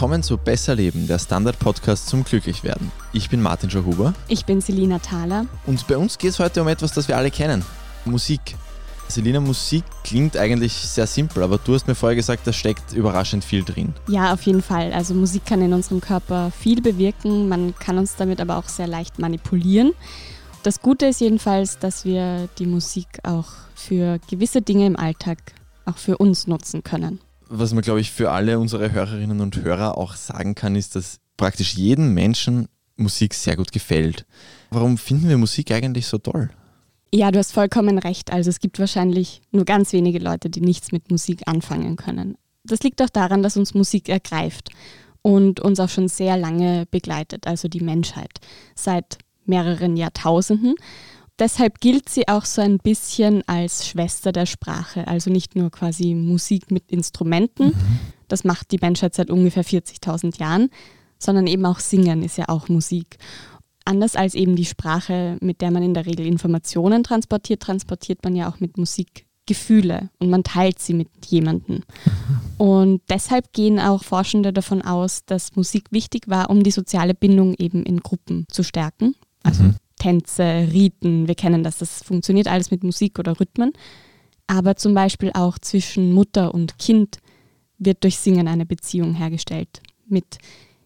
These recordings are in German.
Willkommen zu Besser Leben, der Standard-Podcast zum Glücklichwerden. Ich bin Martin Schauhuber. Ich bin Selina Thaler. Und bei uns geht es heute um etwas, das wir alle kennen: Musik. Selina, Musik klingt eigentlich sehr simpel, aber du hast mir vorher gesagt, da steckt überraschend viel drin. Ja, auf jeden Fall. Also Musik kann in unserem Körper viel bewirken, man kann uns damit aber auch sehr leicht manipulieren. Das Gute ist jedenfalls, dass wir die Musik auch für gewisse Dinge im Alltag auch für uns nutzen können. Was man, glaube ich, für alle unsere Hörerinnen und Hörer auch sagen kann, ist, dass praktisch jedem Menschen Musik sehr gut gefällt. Warum finden wir Musik eigentlich so toll? Ja, du hast vollkommen recht. Also es gibt wahrscheinlich nur ganz wenige Leute, die nichts mit Musik anfangen können. Das liegt auch daran, dass uns Musik ergreift und uns auch schon sehr lange begleitet, also die Menschheit. Seit mehreren Jahrtausenden. Deshalb gilt sie auch so ein bisschen als Schwester der Sprache, also nicht nur quasi Musik mit Instrumenten, mhm. das macht die Menschheit seit ungefähr 40.000 Jahren, sondern eben auch Singen ist ja auch Musik. Anders als eben die Sprache, mit der man in der Regel Informationen transportiert, transportiert man ja auch mit Musik Gefühle und man teilt sie mit jemandem. Mhm. Und deshalb gehen auch Forschende davon aus, dass Musik wichtig war, um die soziale Bindung eben in Gruppen zu stärken also mhm. Tänze, Riten, wir kennen das, das funktioniert alles mit Musik oder Rhythmen. Aber zum Beispiel auch zwischen Mutter und Kind wird durch Singen eine Beziehung hergestellt. Mit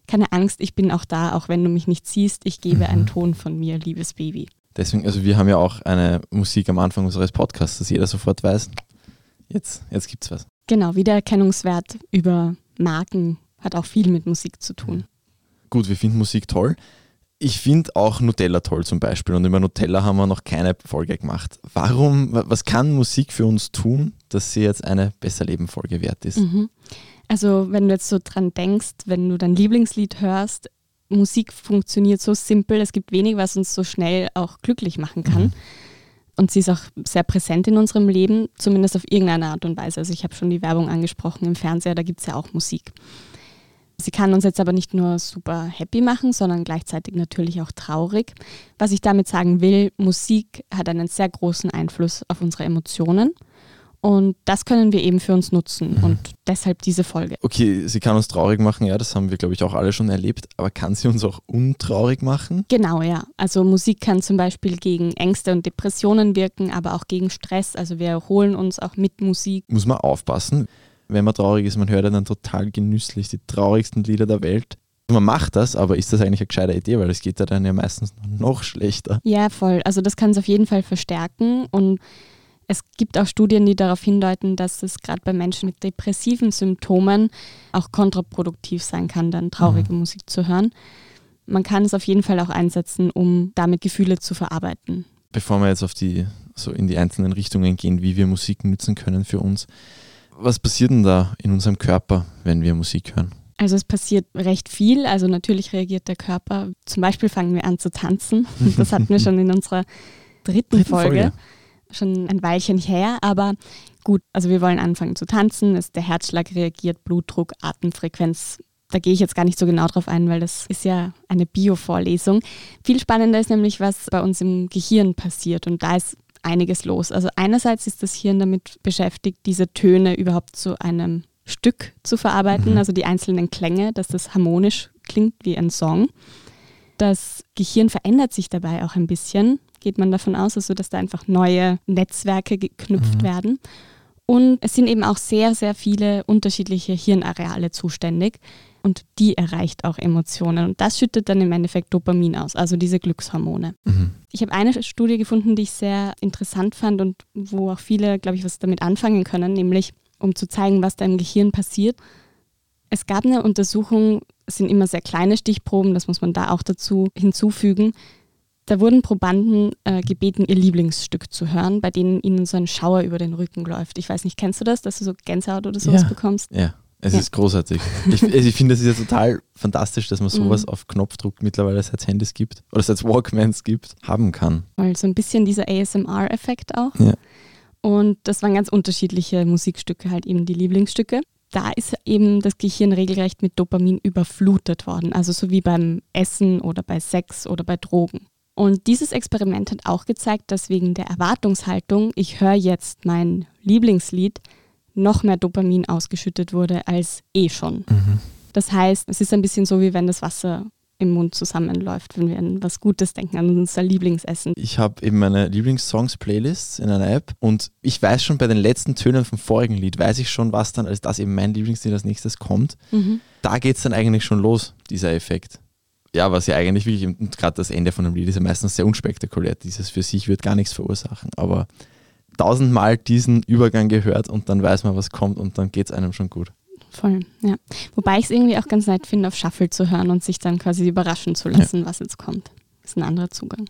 keine Angst, ich bin auch da, auch wenn du mich nicht siehst, ich gebe mhm. einen Ton von mir, liebes Baby. Deswegen, also wir haben ja auch eine Musik am Anfang unseres Podcasts, dass jeder sofort weiß, jetzt, jetzt es was. Genau, Wiedererkennungswert über Marken hat auch viel mit Musik zu tun. Gut, wir finden Musik toll. Ich finde auch Nutella toll zum Beispiel und über Nutella haben wir noch keine Folge gemacht. Warum, was kann Musik für uns tun, dass sie jetzt eine Besser Leben Folge wert ist? Mhm. Also wenn du jetzt so dran denkst, wenn du dein Lieblingslied hörst, Musik funktioniert so simpel, es gibt wenig, was uns so schnell auch glücklich machen kann. Mhm. Und sie ist auch sehr präsent in unserem Leben, zumindest auf irgendeine Art und Weise. Also ich habe schon die Werbung angesprochen im Fernseher, da gibt es ja auch Musik. Sie kann uns jetzt aber nicht nur super happy machen, sondern gleichzeitig natürlich auch traurig. Was ich damit sagen will, Musik hat einen sehr großen Einfluss auf unsere Emotionen. Und das können wir eben für uns nutzen mhm. und deshalb diese Folge. Okay, sie kann uns traurig machen, ja, das haben wir, glaube ich, auch alle schon erlebt, aber kann sie uns auch untraurig machen? Genau, ja. Also Musik kann zum Beispiel gegen Ängste und Depressionen wirken, aber auch gegen Stress. Also wir erholen uns auch mit Musik. Muss man aufpassen wenn man traurig ist, man hört ja dann total genüsslich die traurigsten Lieder der Welt. Man macht das, aber ist das eigentlich eine gescheite Idee, weil es geht ja dann ja meistens noch schlechter. Ja, voll. Also das kann es auf jeden Fall verstärken und es gibt auch Studien, die darauf hindeuten, dass es gerade bei Menschen mit depressiven Symptomen auch kontraproduktiv sein kann, dann traurige mhm. Musik zu hören. Man kann es auf jeden Fall auch einsetzen, um damit Gefühle zu verarbeiten. Bevor wir jetzt auf die so in die einzelnen Richtungen gehen, wie wir Musik nutzen können für uns, was passiert denn da in unserem Körper, wenn wir Musik hören? Also es passiert recht viel. Also natürlich reagiert der Körper. Zum Beispiel fangen wir an zu tanzen. Das hatten wir schon in unserer dritten, dritten Folge. Folge. Schon ein Weilchen her. Aber gut, also wir wollen anfangen zu tanzen. Der Herzschlag reagiert, Blutdruck, Atemfrequenz. Da gehe ich jetzt gar nicht so genau drauf ein, weil das ist ja eine Bio-Vorlesung. Viel spannender ist nämlich, was bei uns im Gehirn passiert. Und da ist einiges los. Also einerseits ist das Hirn damit beschäftigt, diese Töne überhaupt zu einem Stück zu verarbeiten, mhm. also die einzelnen Klänge, dass das harmonisch klingt wie ein Song. Das Gehirn verändert sich dabei auch ein bisschen, geht man davon aus, also dass da einfach neue Netzwerke geknüpft mhm. werden. Und es sind eben auch sehr, sehr viele unterschiedliche Hirnareale zuständig und die erreicht auch Emotionen. Und das schüttet dann im Endeffekt Dopamin aus, also diese Glückshormone. Mhm. Ich habe eine Studie gefunden, die ich sehr interessant fand und wo auch viele, glaube ich, was damit anfangen können, nämlich um zu zeigen, was da im Gehirn passiert. Es gab eine Untersuchung, es sind immer sehr kleine Stichproben, das muss man da auch dazu hinzufügen. Da wurden Probanden äh, gebeten, ihr Lieblingsstück zu hören, bei denen ihnen so ein Schauer über den Rücken läuft. Ich weiß nicht, kennst du das, dass du so Gänsehaut oder sowas ja. bekommst? Ja, es ja. ist großartig. Ich, also ich finde, es ist ja total fantastisch, dass man mhm. sowas mhm. auf Knopfdruck mittlerweile, seit Handys gibt oder seit Walkmans gibt, haben kann. Weil so ein bisschen dieser ASMR-Effekt auch. Ja. Und das waren ganz unterschiedliche Musikstücke, halt eben die Lieblingsstücke da ist eben das Gehirn regelrecht mit Dopamin überflutet worden, also so wie beim Essen oder bei Sex oder bei Drogen. Und dieses Experiment hat auch gezeigt, dass wegen der Erwartungshaltung, ich höre jetzt mein Lieblingslied, noch mehr Dopamin ausgeschüttet wurde als eh schon. Mhm. Das heißt, es ist ein bisschen so, wie wenn das Wasser im Mund zusammenläuft, wenn wir an was Gutes denken, an unser Lieblingsessen. Ich habe eben meine Lieblingssongs-Playlists in einer App und ich weiß schon bei den letzten Tönen vom vorigen Lied, weiß ich schon, was dann als das eben mein Lieblingslied als nächstes kommt. Mhm. Da geht es dann eigentlich schon los, dieser Effekt. Ja, was ja eigentlich wirklich, und gerade das Ende von einem Lied ist ja meistens sehr unspektakulär. Dieses für sich wird gar nichts verursachen, aber tausendmal diesen Übergang gehört und dann weiß man, was kommt und dann geht es einem schon gut. Voll, ja. Wobei ich es irgendwie auch ganz nett finde, auf Shuffle zu hören und sich dann quasi überraschen zu lassen, ja. was jetzt kommt. Das ist ein anderer Zugang.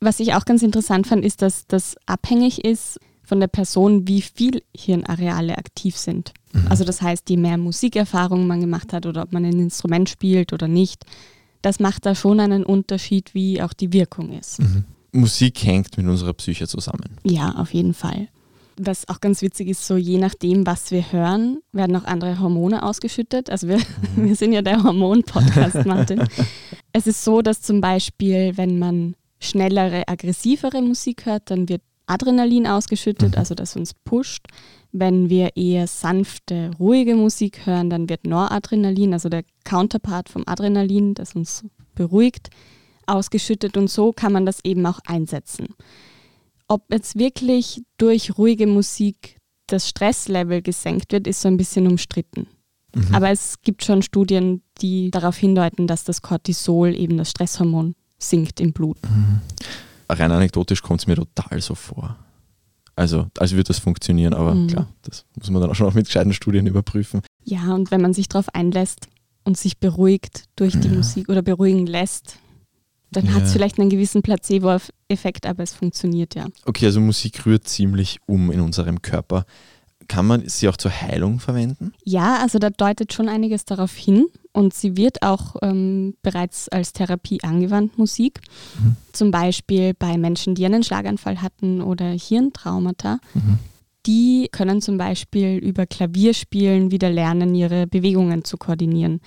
Was ich auch ganz interessant fand, ist, dass das abhängig ist von der Person, wie viel Hirnareale aktiv sind. Mhm. Also das heißt, je mehr Musikerfahrung man gemacht hat oder ob man ein Instrument spielt oder nicht, das macht da schon einen Unterschied, wie auch die Wirkung ist. Mhm. Musik hängt mit unserer Psyche zusammen. Ja, auf jeden Fall. Was auch ganz witzig ist, so je nachdem, was wir hören, werden auch andere Hormone ausgeschüttet. Also wir, mhm. wir sind ja der Hormon-Podcast, Martin. es ist so, dass zum Beispiel, wenn man schnellere, aggressivere Musik hört, dann wird Adrenalin ausgeschüttet, mhm. also das uns pusht. Wenn wir eher sanfte, ruhige Musik hören, dann wird Noradrenalin, also der Counterpart vom Adrenalin, das uns beruhigt, ausgeschüttet und so kann man das eben auch einsetzen. Ob jetzt wirklich durch ruhige Musik das Stresslevel gesenkt wird, ist so ein bisschen umstritten. Mhm. Aber es gibt schon Studien, die darauf hindeuten, dass das Cortisol, eben das Stresshormon, sinkt im Blut. Mhm. Rein anekdotisch kommt es mir total so vor. Also, als würde das funktionieren, aber mhm. klar, das muss man dann auch schon auch mit gescheiten Studien überprüfen. Ja, und wenn man sich darauf einlässt und sich beruhigt durch die ja. Musik oder beruhigen lässt, dann ja. hat es vielleicht einen gewissen Placebo-Effekt, aber es funktioniert ja. Okay, also Musik rührt ziemlich um in unserem Körper. Kann man sie auch zur Heilung verwenden? Ja, also da deutet schon einiges darauf hin und sie wird auch ähm, bereits als Therapie angewandt, Musik. Mhm. Zum Beispiel bei Menschen, die einen Schlaganfall hatten oder Hirntraumata. Mhm. Die können zum Beispiel über Klavierspielen wieder lernen, ihre Bewegungen zu koordinieren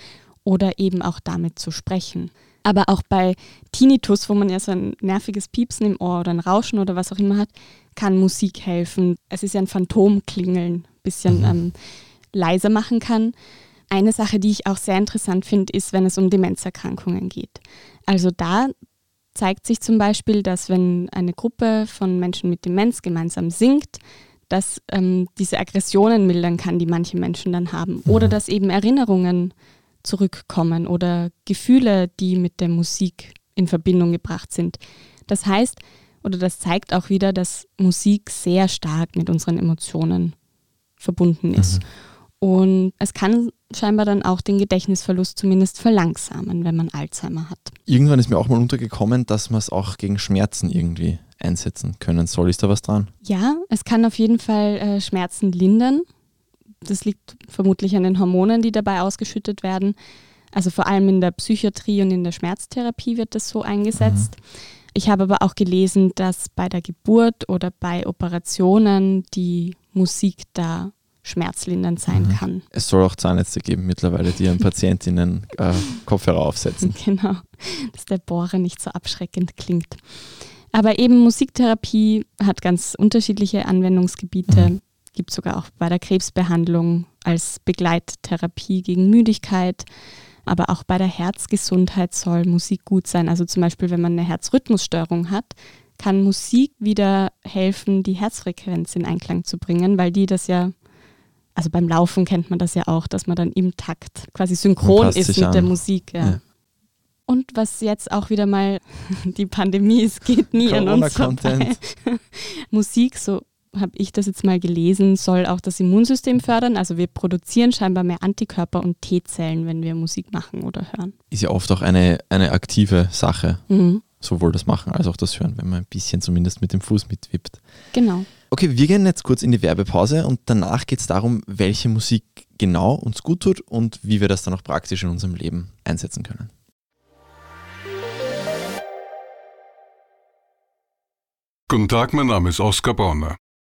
oder eben auch damit zu sprechen. Aber auch bei Tinnitus, wo man ja so ein nerviges Piepsen im Ohr oder ein Rauschen oder was auch immer hat, kann Musik helfen. Es ist ja ein Phantomklingeln, ein bisschen mhm. ähm, leiser machen kann. Eine Sache, die ich auch sehr interessant finde, ist, wenn es um Demenzerkrankungen geht. Also da zeigt sich zum Beispiel, dass wenn eine Gruppe von Menschen mit Demenz gemeinsam singt, dass ähm, diese Aggressionen mildern kann, die manche Menschen dann haben. Oder mhm. dass eben Erinnerungen zurückkommen oder Gefühle, die mit der Musik in Verbindung gebracht sind. Das heißt, oder das zeigt auch wieder, dass Musik sehr stark mit unseren Emotionen verbunden ist. Mhm. Und es kann scheinbar dann auch den Gedächtnisverlust zumindest verlangsamen, wenn man Alzheimer hat. Irgendwann ist mir auch mal untergekommen, dass man es auch gegen Schmerzen irgendwie einsetzen können soll. Ist da was dran? Ja, es kann auf jeden Fall äh, Schmerzen lindern. Das liegt vermutlich an den Hormonen, die dabei ausgeschüttet werden. Also vor allem in der Psychiatrie und in der Schmerztherapie wird das so eingesetzt. Mhm. Ich habe aber auch gelesen, dass bei der Geburt oder bei Operationen die Musik da schmerzlindernd sein mhm. kann. Es soll auch Zahnärzte geben mittlerweile, die ihren Patientinnen äh, Kopfhörer aufsetzen. Genau, dass der Bohrer nicht so abschreckend klingt. Aber eben Musiktherapie hat ganz unterschiedliche Anwendungsgebiete. Mhm gibt sogar auch bei der Krebsbehandlung als Begleittherapie gegen Müdigkeit. Aber auch bei der Herzgesundheit soll Musik gut sein. Also zum Beispiel, wenn man eine Herzrhythmusstörung hat, kann Musik wieder helfen, die Herzfrequenz in Einklang zu bringen, weil die das ja, also beim Laufen kennt man das ja auch, dass man dann im Takt quasi synchron ist mit an. der Musik. Ja. ja. Und was jetzt auch wieder mal die Pandemie ist, geht nie an uns vorbei. Musik, so habe ich das jetzt mal gelesen, soll auch das Immunsystem fördern. Also wir produzieren scheinbar mehr Antikörper und T-Zellen, wenn wir Musik machen oder hören. Ist ja oft auch eine, eine aktive Sache. Mhm. Sowohl das Machen als auch das Hören, wenn man ein bisschen zumindest mit dem Fuß mitwippt. Genau. Okay, wir gehen jetzt kurz in die Werbepause und danach geht es darum, welche Musik genau uns gut tut und wie wir das dann auch praktisch in unserem Leben einsetzen können. Guten Tag, mein Name ist Oskar Bonner.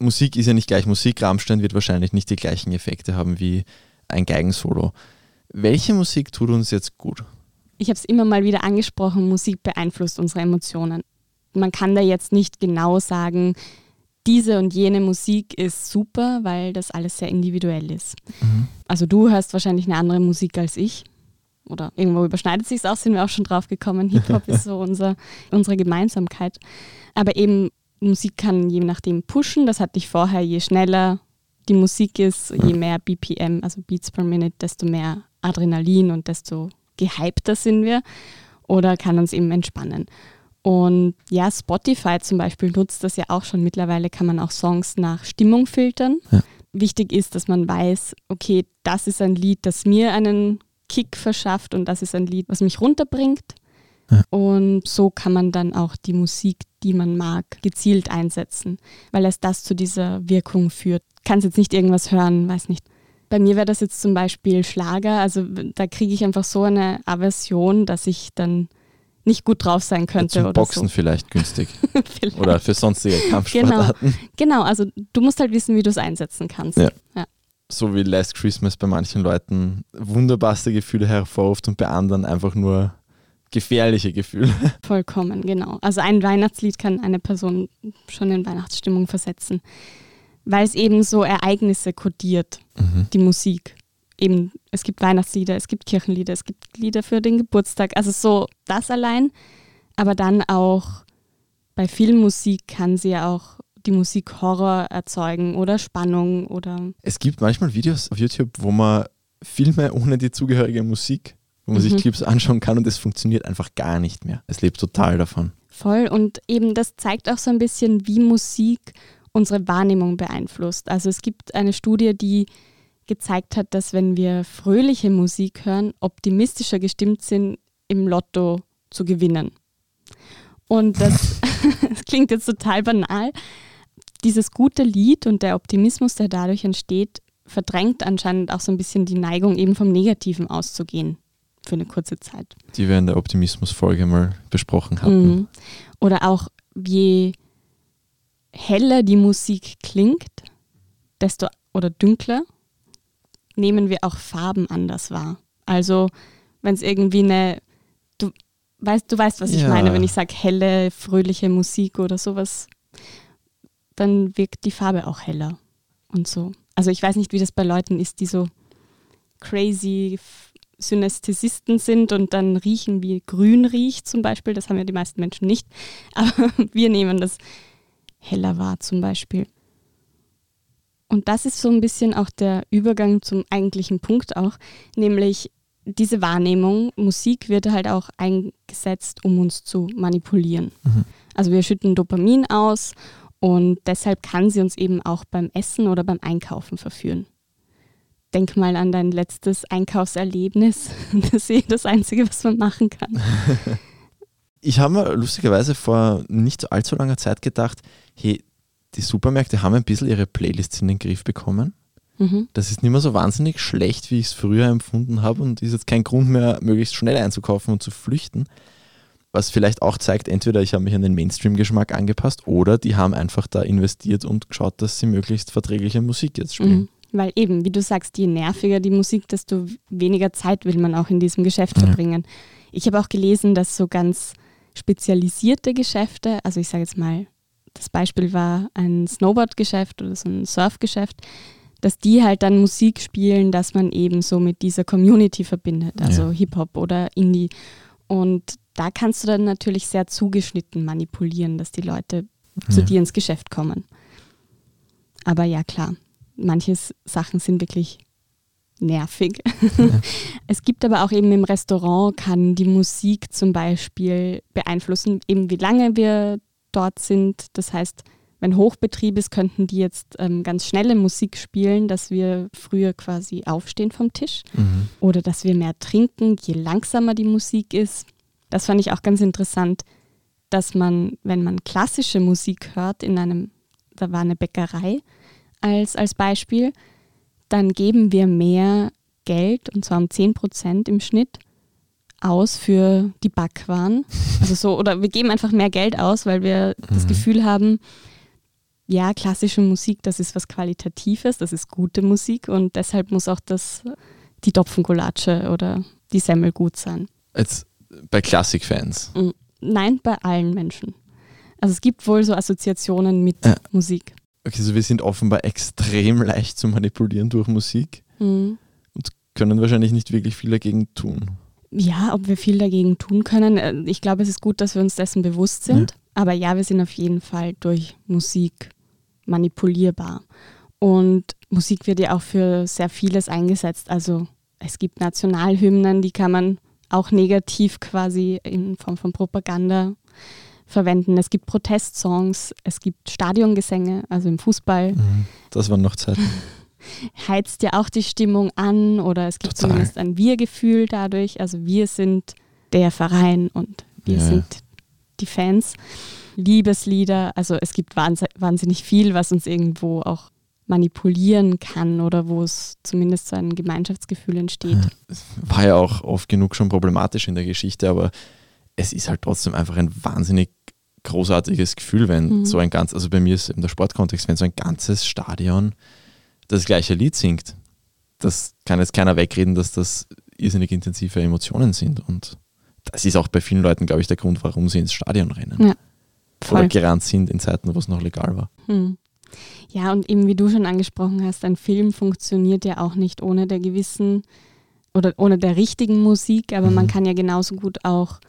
Musik ist ja nicht gleich Musik. Rammstein wird wahrscheinlich nicht die gleichen Effekte haben wie ein Geigensolo. Welche Musik tut uns jetzt gut? Ich habe es immer mal wieder angesprochen, Musik beeinflusst unsere Emotionen. Man kann da jetzt nicht genau sagen, diese und jene Musik ist super, weil das alles sehr individuell ist. Mhm. Also du hörst wahrscheinlich eine andere Musik als ich. Oder irgendwo überschneidet sich es auch, sind wir auch schon drauf gekommen. Hip-Hop ist so unser, unsere Gemeinsamkeit. Aber eben Musik kann je nachdem pushen. Das hatte ich vorher, je schneller die Musik ist, je mehr BPM, also Beats per Minute, desto mehr Adrenalin und desto gehypter sind wir. Oder kann uns eben entspannen. Und ja, Spotify zum Beispiel nutzt das ja auch schon. Mittlerweile kann man auch Songs nach Stimmung filtern. Ja. Wichtig ist, dass man weiß, okay, das ist ein Lied, das mir einen Kick verschafft und das ist ein Lied, was mich runterbringt. Ja. Und so kann man dann auch die Musik, die man mag, gezielt einsetzen, weil es das zu dieser Wirkung führt. Kannst jetzt nicht irgendwas hören, weiß nicht. Bei mir wäre das jetzt zum Beispiel Schlager, also da kriege ich einfach so eine Aversion, dass ich dann nicht gut drauf sein könnte. Zum oder Boxen so. vielleicht günstig. vielleicht. Oder für sonstige Kampfsportarten. Genau. genau, also du musst halt wissen, wie du es einsetzen kannst. Ja. ja. So wie Last Christmas bei manchen Leuten wunderbarste Gefühle hervorruft und bei anderen einfach nur gefährliche Gefühle. Vollkommen, genau. Also ein Weihnachtslied kann eine Person schon in Weihnachtsstimmung versetzen, weil es eben so Ereignisse kodiert, mhm. die Musik eben, es gibt Weihnachtslieder, es gibt Kirchenlieder, es gibt Lieder für den Geburtstag, also so das allein. Aber dann auch bei Filmmusik kann sie ja auch die Musik Horror erzeugen oder Spannung oder. Es gibt manchmal Videos auf YouTube, wo man Filme ohne die zugehörige Musik, wo man mhm. sich Clips anschauen kann und es funktioniert einfach gar nicht mehr. Es lebt total davon. Voll und eben das zeigt auch so ein bisschen, wie Musik unsere Wahrnehmung beeinflusst. Also es gibt eine Studie, die gezeigt hat, dass wenn wir fröhliche Musik hören, optimistischer gestimmt sind, im Lotto zu gewinnen. Und das, das klingt jetzt total banal. Dieses gute Lied und der Optimismus, der dadurch entsteht, verdrängt anscheinend auch so ein bisschen die Neigung, eben vom Negativen auszugehen für eine kurze Zeit. Die wir in der Optimismus-Folge mal besprochen hatten. Mhm. Oder auch, je heller die Musik klingt, desto oder dünkler, nehmen wir auch Farben anders wahr. Also wenn es irgendwie eine, du weißt, du weißt, was ich ja. meine, wenn ich sage helle, fröhliche Musik oder sowas, dann wirkt die Farbe auch heller und so. Also ich weiß nicht, wie das bei Leuten ist, die so crazy Synästhesisten sind und dann riechen, wie grün riecht zum Beispiel. Das haben ja die meisten Menschen nicht. Aber wir nehmen das heller wahr zum Beispiel. Und das ist so ein bisschen auch der Übergang zum eigentlichen Punkt auch, nämlich diese Wahrnehmung, Musik wird halt auch eingesetzt, um uns zu manipulieren. Mhm. Also wir schütten Dopamin aus und deshalb kann sie uns eben auch beim Essen oder beim Einkaufen verführen. Denk mal an dein letztes Einkaufserlebnis. Das ist eh das Einzige, was man machen kann. Ich habe mir lustigerweise vor nicht allzu langer Zeit gedacht, hey, die Supermärkte haben ein bisschen ihre Playlists in den Griff bekommen. Mhm. Das ist nicht mehr so wahnsinnig schlecht, wie ich es früher empfunden habe und ist jetzt kein Grund mehr, möglichst schnell einzukaufen und zu flüchten. Was vielleicht auch zeigt, entweder ich habe mich an den Mainstream-Geschmack angepasst oder die haben einfach da investiert und geschaut, dass sie möglichst verträgliche Musik jetzt spielen. Mhm. Weil eben, wie du sagst, je nerviger die Musik, desto weniger Zeit will man auch in diesem Geschäft ja. verbringen. Ich habe auch gelesen, dass so ganz spezialisierte Geschäfte, also ich sage jetzt mal das Beispiel war ein Snowboard-Geschäft oder so ein Surf-Geschäft, dass die halt dann Musik spielen, dass man eben so mit dieser Community verbindet, also ja. Hip-Hop oder Indie. Und da kannst du dann natürlich sehr zugeschnitten manipulieren, dass die Leute ja. zu dir ins Geschäft kommen. Aber ja, klar, manche Sachen sind wirklich nervig. Ja. Es gibt aber auch eben im Restaurant, kann die Musik zum Beispiel beeinflussen, eben wie lange wir dort sind. Das heißt, wenn Hochbetrieb ist, könnten die jetzt ähm, ganz schnelle Musik spielen, dass wir früher quasi aufstehen vom Tisch mhm. oder dass wir mehr trinken, je langsamer die Musik ist. Das fand ich auch ganz interessant, dass man, wenn man klassische Musik hört, in einem, da war eine Bäckerei als, als Beispiel, dann geben wir mehr Geld, und zwar um 10 Prozent im Schnitt, aus für die Backwaren. Also so, oder wir geben einfach mehr Geld aus, weil wir mhm. das Gefühl haben, ja, klassische Musik, das ist was Qualitatives, das ist gute Musik und deshalb muss auch das die Topfengulatsche oder die Semmel gut sein. Jetzt bei Klassikfans? Mm, nein, bei allen Menschen. Also es gibt wohl so Assoziationen mit ja. Musik. Okay, also wir sind offenbar extrem leicht zu manipulieren durch Musik mhm. und können wahrscheinlich nicht wirklich viel dagegen tun. Ja, ob wir viel dagegen tun können. Äh, ich glaube, es ist gut, dass wir uns dessen bewusst sind. Ja. Aber ja, wir sind auf jeden Fall durch Musik manipulierbar. Und Musik wird ja auch für sehr vieles eingesetzt. Also es gibt Nationalhymnen, die kann man auch negativ quasi in Form von Propaganda verwenden. Es gibt Protestsongs, es gibt Stadiongesänge, also im Fußball. Mhm. Das waren noch Zeiten. Heizt ja auch die Stimmung an oder es gibt Total. zumindest ein Wir-Gefühl dadurch. Also wir sind der Verein und wir ja. sind die Fans. Liebeslieder, also es gibt wahnsinnig viel, was uns irgendwo auch manipulieren kann oder wo es zumindest so ein Gemeinschaftsgefühl entsteht. War ja auch oft genug schon problematisch in der Geschichte, aber es ist halt trotzdem einfach ein wahnsinnig großartiges Gefühl, wenn mhm. so ein ganz, also bei mir ist eben der Sportkontext, wenn so ein ganzes Stadion das gleiche Lied singt. Das kann jetzt keiner wegreden, dass das irrsinnig intensive Emotionen sind. Und das ist auch bei vielen Leuten, glaube ich, der Grund, warum sie ins Stadion rennen. Ja, Oder gerannt sind in Zeiten, wo es noch legal war. Mhm. Ja, und eben wie du schon angesprochen hast, ein Film funktioniert ja auch nicht ohne der gewissen oder ohne der richtigen Musik, aber mhm. man kann ja genauso gut auch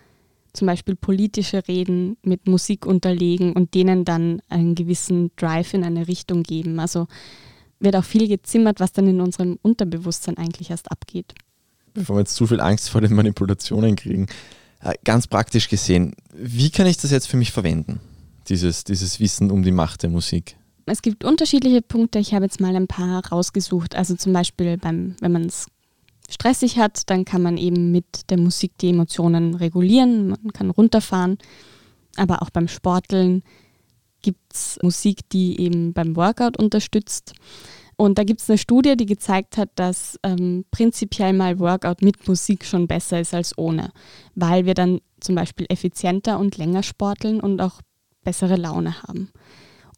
zum Beispiel politische Reden mit Musik unterlegen und denen dann einen gewissen Drive in eine Richtung geben. Also wird auch viel gezimmert, was dann in unserem Unterbewusstsein eigentlich erst abgeht. Bevor wir jetzt zu viel Angst vor den Manipulationen kriegen, äh, ganz praktisch gesehen, wie kann ich das jetzt für mich verwenden, dieses, dieses Wissen um die Macht der Musik? Es gibt unterschiedliche Punkte. Ich habe jetzt mal ein paar rausgesucht. Also zum Beispiel beim, wenn man es stressig hat, dann kann man eben mit der Musik die Emotionen regulieren, man kann runterfahren. Aber auch beim Sporteln gibt es Musik, die eben beim Workout unterstützt. Und da gibt es eine Studie, die gezeigt hat, dass ähm, prinzipiell mal Workout mit Musik schon besser ist als ohne, weil wir dann zum Beispiel effizienter und länger sporteln und auch bessere Laune haben.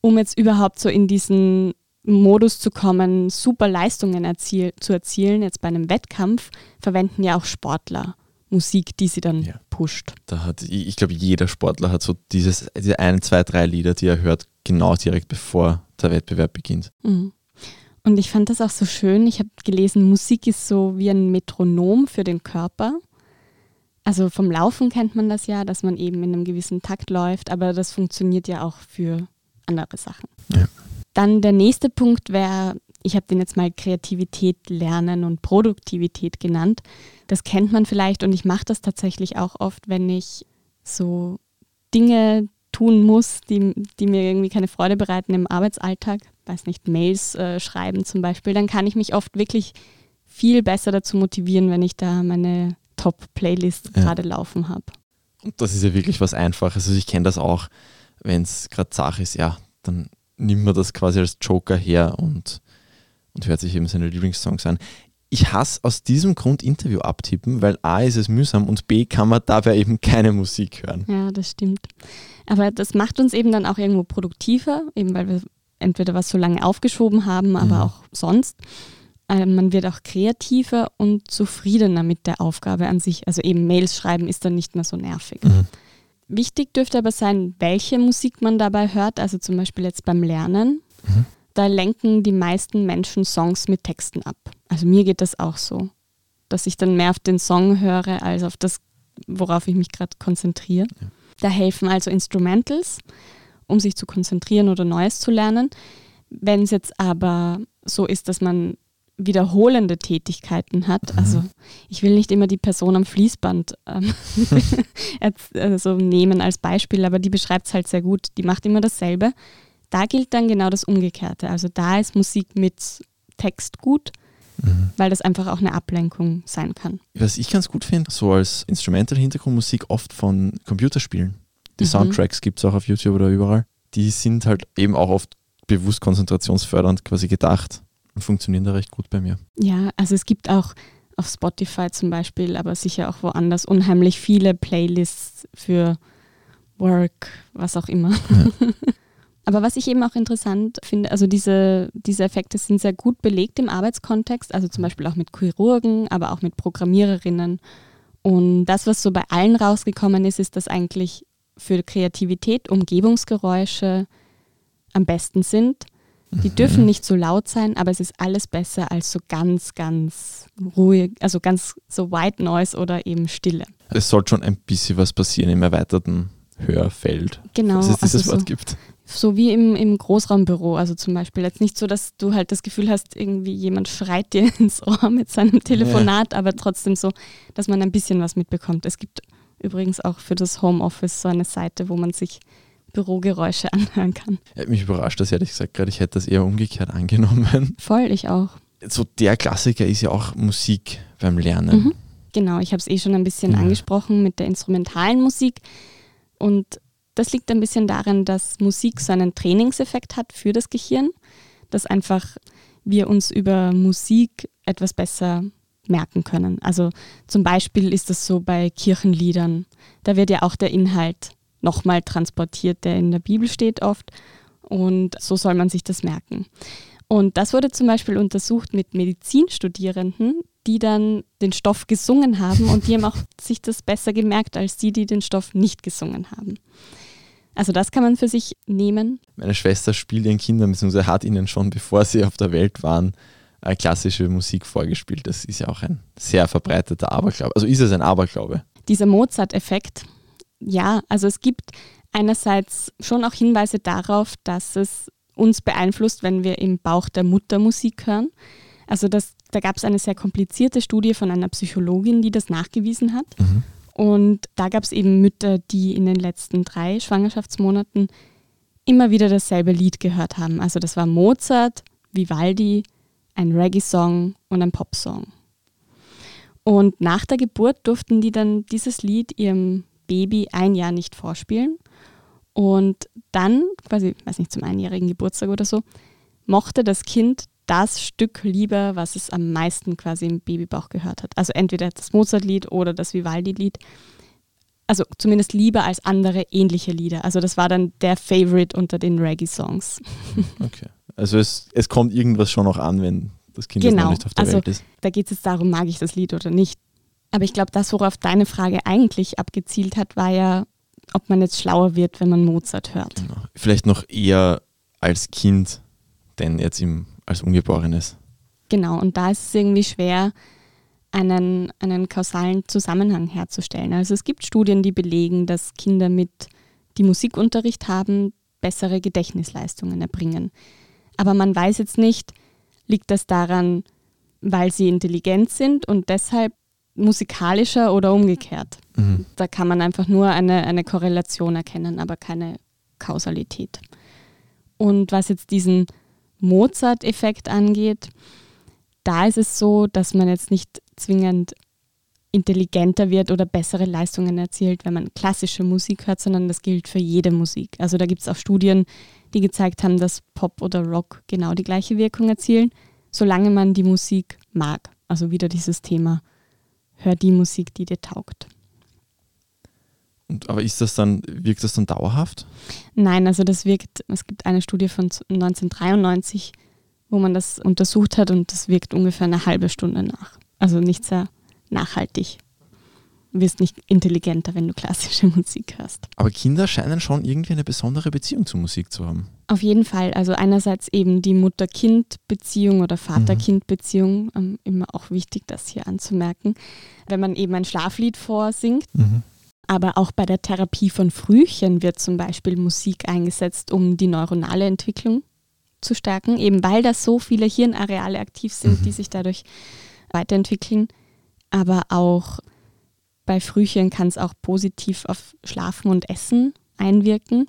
Um jetzt überhaupt so in diesen Modus zu kommen, super Leistungen erziel zu erzielen, jetzt bei einem Wettkampf, verwenden ja auch Sportler Musik, die sie dann ja. pusht. Da hat, ich glaube, jeder Sportler hat so dieses, diese ein, zwei, drei Lieder, die er hört, genau direkt bevor der Wettbewerb beginnt. Mhm. Und ich fand das auch so schön. Ich habe gelesen, Musik ist so wie ein Metronom für den Körper. Also vom Laufen kennt man das ja, dass man eben in einem gewissen Takt läuft, aber das funktioniert ja auch für andere Sachen. Ja. Dann der nächste Punkt wäre, ich habe den jetzt mal Kreativität lernen und Produktivität genannt. Das kennt man vielleicht und ich mache das tatsächlich auch oft, wenn ich so Dinge tun muss, die, die mir irgendwie keine Freude bereiten im Arbeitsalltag, weiß nicht, Mails äh, schreiben zum Beispiel, dann kann ich mich oft wirklich viel besser dazu motivieren, wenn ich da meine Top-Playlist ja. gerade laufen habe. Und das ist ja wirklich was Einfaches. Also ich kenne das auch, wenn es gerade Sache ist, ja, dann nimmt man das quasi als Joker her und, und hört sich eben seine Lieblingssongs an. Ich hasse aus diesem Grund Interview abtippen, weil A ist es mühsam und B kann man dabei eben keine Musik hören. Ja, das stimmt. Aber das macht uns eben dann auch irgendwo produktiver, eben weil wir entweder was so lange aufgeschoben haben, aber mhm. auch sonst. Äh, man wird auch kreativer und zufriedener mit der Aufgabe an sich. Also eben Mails schreiben ist dann nicht mehr so nervig. Mhm. Wichtig dürfte aber sein, welche Musik man dabei hört, also zum Beispiel jetzt beim Lernen. Mhm. Da lenken die meisten Menschen Songs mit Texten ab. Also mir geht das auch so, dass ich dann mehr auf den Song höre, als auf das, worauf ich mich gerade konzentriere. Ja. Da helfen also Instrumentals, um sich zu konzentrieren oder Neues zu lernen. Wenn es jetzt aber so ist, dass man wiederholende Tätigkeiten hat. Mhm. Also ich will nicht immer die Person am Fließband ähm, also nehmen als Beispiel, aber die beschreibt es halt sehr gut. Die macht immer dasselbe. Da gilt dann genau das Umgekehrte. Also da ist Musik mit Text gut, mhm. weil das einfach auch eine Ablenkung sein kann. Was ich ganz gut finde, so als Instrumental-Hintergrundmusik oft von Computerspielen. Die mhm. Soundtracks gibt es auch auf YouTube oder überall. Die sind halt eben auch oft bewusst konzentrationsfördernd quasi gedacht funktionieren da recht gut bei mir. Ja, also es gibt auch auf Spotify zum Beispiel, aber sicher auch woanders unheimlich viele Playlists für Work, was auch immer. Ja. aber was ich eben auch interessant finde, also diese, diese Effekte sind sehr gut belegt im Arbeitskontext, also zum Beispiel auch mit Chirurgen, aber auch mit Programmiererinnen. Und das, was so bei allen rausgekommen ist, ist, dass eigentlich für Kreativität Umgebungsgeräusche am besten sind die mhm. dürfen nicht so laut sein, aber es ist alles besser als so ganz, ganz ruhig, also ganz so White Noise oder eben Stille. Es soll schon ein bisschen was passieren im erweiterten Hörfeld, genau, falls es dieses also Wort so, gibt. So wie im, im Großraumbüro, also zum Beispiel jetzt nicht so, dass du halt das Gefühl hast, irgendwie jemand schreit dir ins Ohr mit seinem Telefonat, ja. aber trotzdem so, dass man ein bisschen was mitbekommt. Es gibt übrigens auch für das Homeoffice so eine Seite, wo man sich Bürogeräusche anhören kann. Ja, mich überrascht das ehrlich gesagt gerade. Ich hätte das eher umgekehrt angenommen. Voll, ich auch. So der Klassiker ist ja auch Musik beim Lernen. Mhm. Genau, ich habe es eh schon ein bisschen ja. angesprochen mit der instrumentalen Musik. Und das liegt ein bisschen daran, dass Musik so einen Trainingseffekt hat für das Gehirn, dass einfach wir uns über Musik etwas besser merken können. Also zum Beispiel ist das so bei Kirchenliedern. Da wird ja auch der Inhalt nochmal transportiert, der in der Bibel steht oft. Und so soll man sich das merken. Und das wurde zum Beispiel untersucht mit Medizinstudierenden, die dann den Stoff gesungen haben und die haben auch sich das besser gemerkt als die, die den Stoff nicht gesungen haben. Also das kann man für sich nehmen. Meine Schwester spielt ihren Kindern, beziehungsweise hat ihnen schon, bevor sie auf der Welt waren, klassische Musik vorgespielt. Das ist ja auch ein sehr verbreiteter Aberglaube. Also ist es ein Aberglaube. Dieser Mozart-Effekt, ja, also es gibt einerseits schon auch Hinweise darauf, dass es uns beeinflusst, wenn wir im Bauch der Mutter Musik hören. Also das, da gab es eine sehr komplizierte Studie von einer Psychologin, die das nachgewiesen hat. Mhm. Und da gab es eben Mütter, die in den letzten drei Schwangerschaftsmonaten immer wieder dasselbe Lied gehört haben. Also das war Mozart, Vivaldi, ein Reggae-Song und ein Pop-Song. Und nach der Geburt durften die dann dieses Lied ihrem Baby ein Jahr nicht vorspielen. Und dann, quasi, weiß nicht, zum einjährigen Geburtstag oder so, mochte das Kind das Stück lieber, was es am meisten quasi im Babybauch gehört hat. Also entweder das Mozart-Lied oder das Vivaldi-Lied. Also zumindest lieber als andere ähnliche Lieder. Also das war dann der Favorite unter den Reggae-Songs. Okay. Also es, es kommt irgendwas schon noch an, wenn das Kind genau. noch nicht auf der also, Welt ist. Da geht es jetzt darum, mag ich das Lied oder nicht. Aber ich glaube, das, worauf deine Frage eigentlich abgezielt hat, war ja, ob man jetzt schlauer wird, wenn man Mozart hört. Genau. Vielleicht noch eher als Kind, denn jetzt im, als Ungeborenes. Genau, und da ist es irgendwie schwer, einen, einen kausalen Zusammenhang herzustellen. Also es gibt Studien, die belegen, dass Kinder mit, die Musikunterricht haben, bessere Gedächtnisleistungen erbringen. Aber man weiß jetzt nicht, liegt das daran, weil sie intelligent sind und deshalb musikalischer oder umgekehrt. Mhm. Da kann man einfach nur eine, eine Korrelation erkennen, aber keine Kausalität. Und was jetzt diesen Mozart-Effekt angeht, da ist es so, dass man jetzt nicht zwingend intelligenter wird oder bessere Leistungen erzielt, wenn man klassische Musik hört, sondern das gilt für jede Musik. Also da gibt es auch Studien, die gezeigt haben, dass Pop oder Rock genau die gleiche Wirkung erzielen, solange man die Musik mag. Also wieder dieses Thema hör die Musik, die dir taugt. Und, aber ist das dann, wirkt das dann dauerhaft? Nein, also das wirkt, es gibt eine Studie von 1993, wo man das untersucht hat und das wirkt ungefähr eine halbe Stunde nach. Also nicht sehr nachhaltig. Wirst nicht intelligenter, wenn du klassische Musik hörst. Aber Kinder scheinen schon irgendwie eine besondere Beziehung zur Musik zu haben. Auf jeden Fall. Also einerseits eben die Mutter-Kind-Beziehung oder Vater-Kind-Beziehung. Ähm, immer auch wichtig, das hier anzumerken. Wenn man eben ein Schlaflied vorsingt. Mhm. Aber auch bei der Therapie von Frühchen wird zum Beispiel Musik eingesetzt, um die neuronale Entwicklung zu stärken, eben weil da so viele Hirnareale aktiv sind, mhm. die sich dadurch weiterentwickeln. Aber auch bei Frühchen kann es auch positiv auf Schlafen und Essen einwirken.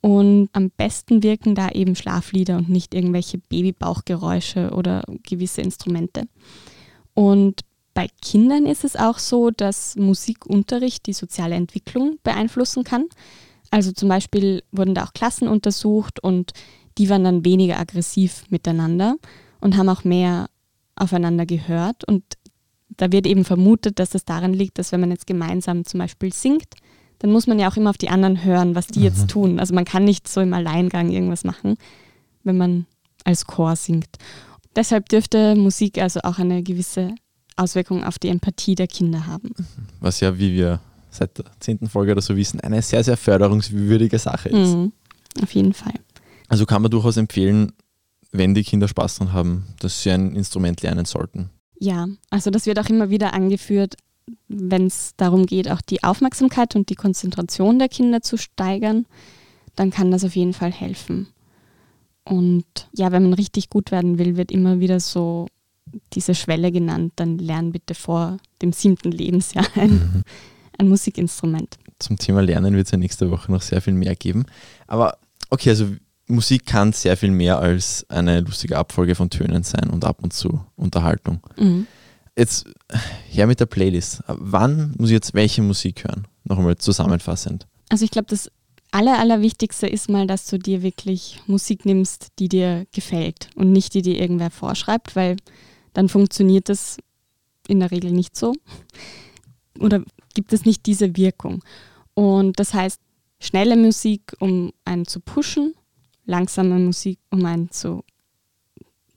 Und am besten wirken da eben Schlaflieder und nicht irgendwelche Babybauchgeräusche oder gewisse Instrumente. Und bei Kindern ist es auch so, dass Musikunterricht die soziale Entwicklung beeinflussen kann. Also zum Beispiel wurden da auch Klassen untersucht und die waren dann weniger aggressiv miteinander und haben auch mehr aufeinander gehört. Und da wird eben vermutet, dass es daran liegt, dass wenn man jetzt gemeinsam zum Beispiel singt, dann muss man ja auch immer auf die anderen hören, was die mhm. jetzt tun. Also man kann nicht so im Alleingang irgendwas machen, wenn man als Chor singt. Deshalb dürfte Musik also auch eine gewisse Auswirkung auf die Empathie der Kinder haben. Was ja, wie wir seit der zehnten Folge oder so wissen, eine sehr, sehr förderungswürdige Sache ist. Mhm, auf jeden Fall. Also kann man durchaus empfehlen, wenn die Kinder Spaß dran haben, dass sie ein Instrument lernen sollten. Ja, also das wird auch immer wieder angeführt, wenn es darum geht, auch die Aufmerksamkeit und die Konzentration der Kinder zu steigern, dann kann das auf jeden Fall helfen. Und ja, wenn man richtig gut werden will, wird immer wieder so diese Schwelle genannt, dann lern bitte vor dem siebten Lebensjahr ein, mhm. ein Musikinstrument. Zum Thema Lernen wird es ja nächste Woche noch sehr viel mehr geben. Aber okay, also Musik kann sehr viel mehr als eine lustige Abfolge von Tönen sein und ab und zu Unterhaltung. Mhm. Jetzt her mit der Playlist. Wann muss ich jetzt welche Musik hören? Noch einmal zusammenfassend. Also ich glaube, das Aller, Allerwichtigste ist mal, dass du dir wirklich Musik nimmst, die dir gefällt und nicht die dir irgendwer vorschreibt, weil dann funktioniert das in der Regel nicht so oder gibt es nicht diese Wirkung. Und das heißt, schnelle Musik, um einen zu pushen, langsame Musik, um einen zu,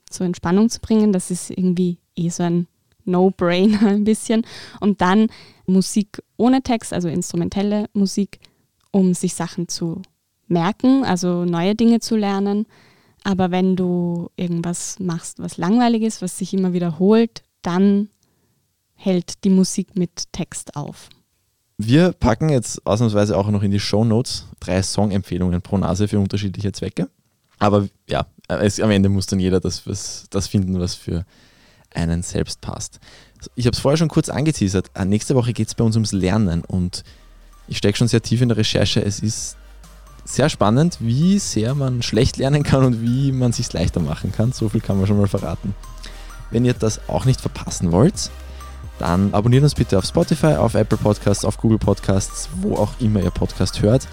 zur Entspannung zu bringen, das ist irgendwie eh so ein No-Brainer ein bisschen. Und dann Musik ohne Text, also instrumentelle Musik, um sich Sachen zu merken, also neue Dinge zu lernen. Aber wenn du irgendwas machst, was langweilig ist, was sich immer wiederholt, dann hält die Musik mit Text auf. Wir packen jetzt ausnahmsweise auch noch in die Show Notes drei Songempfehlungen pro Nase für unterschiedliche Zwecke. Aber ja, es, am Ende muss dann jeder das, was, das finden, was für einen selbst passt. Ich habe es vorher schon kurz angeteasert. Äh, nächste Woche geht es bei uns ums Lernen und ich stecke schon sehr tief in der Recherche. Es ist sehr spannend, wie sehr man schlecht lernen kann und wie man sich leichter machen kann. So viel kann man schon mal verraten. Wenn ihr das auch nicht verpassen wollt, dann abonniert uns bitte auf Spotify, auf Apple Podcasts, auf Google Podcasts, wo auch immer ihr Podcast hört.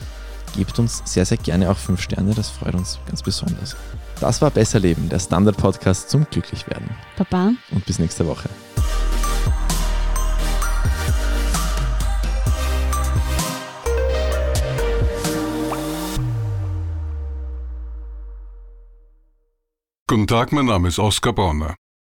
Gebt uns sehr, sehr gerne auch 5 Sterne, das freut uns ganz besonders. Das war Besser Leben, der Standard-Podcast zum Glücklichwerden. Papa. Und bis nächste Woche. Guten Tag, mein Name ist Oskar Bonner.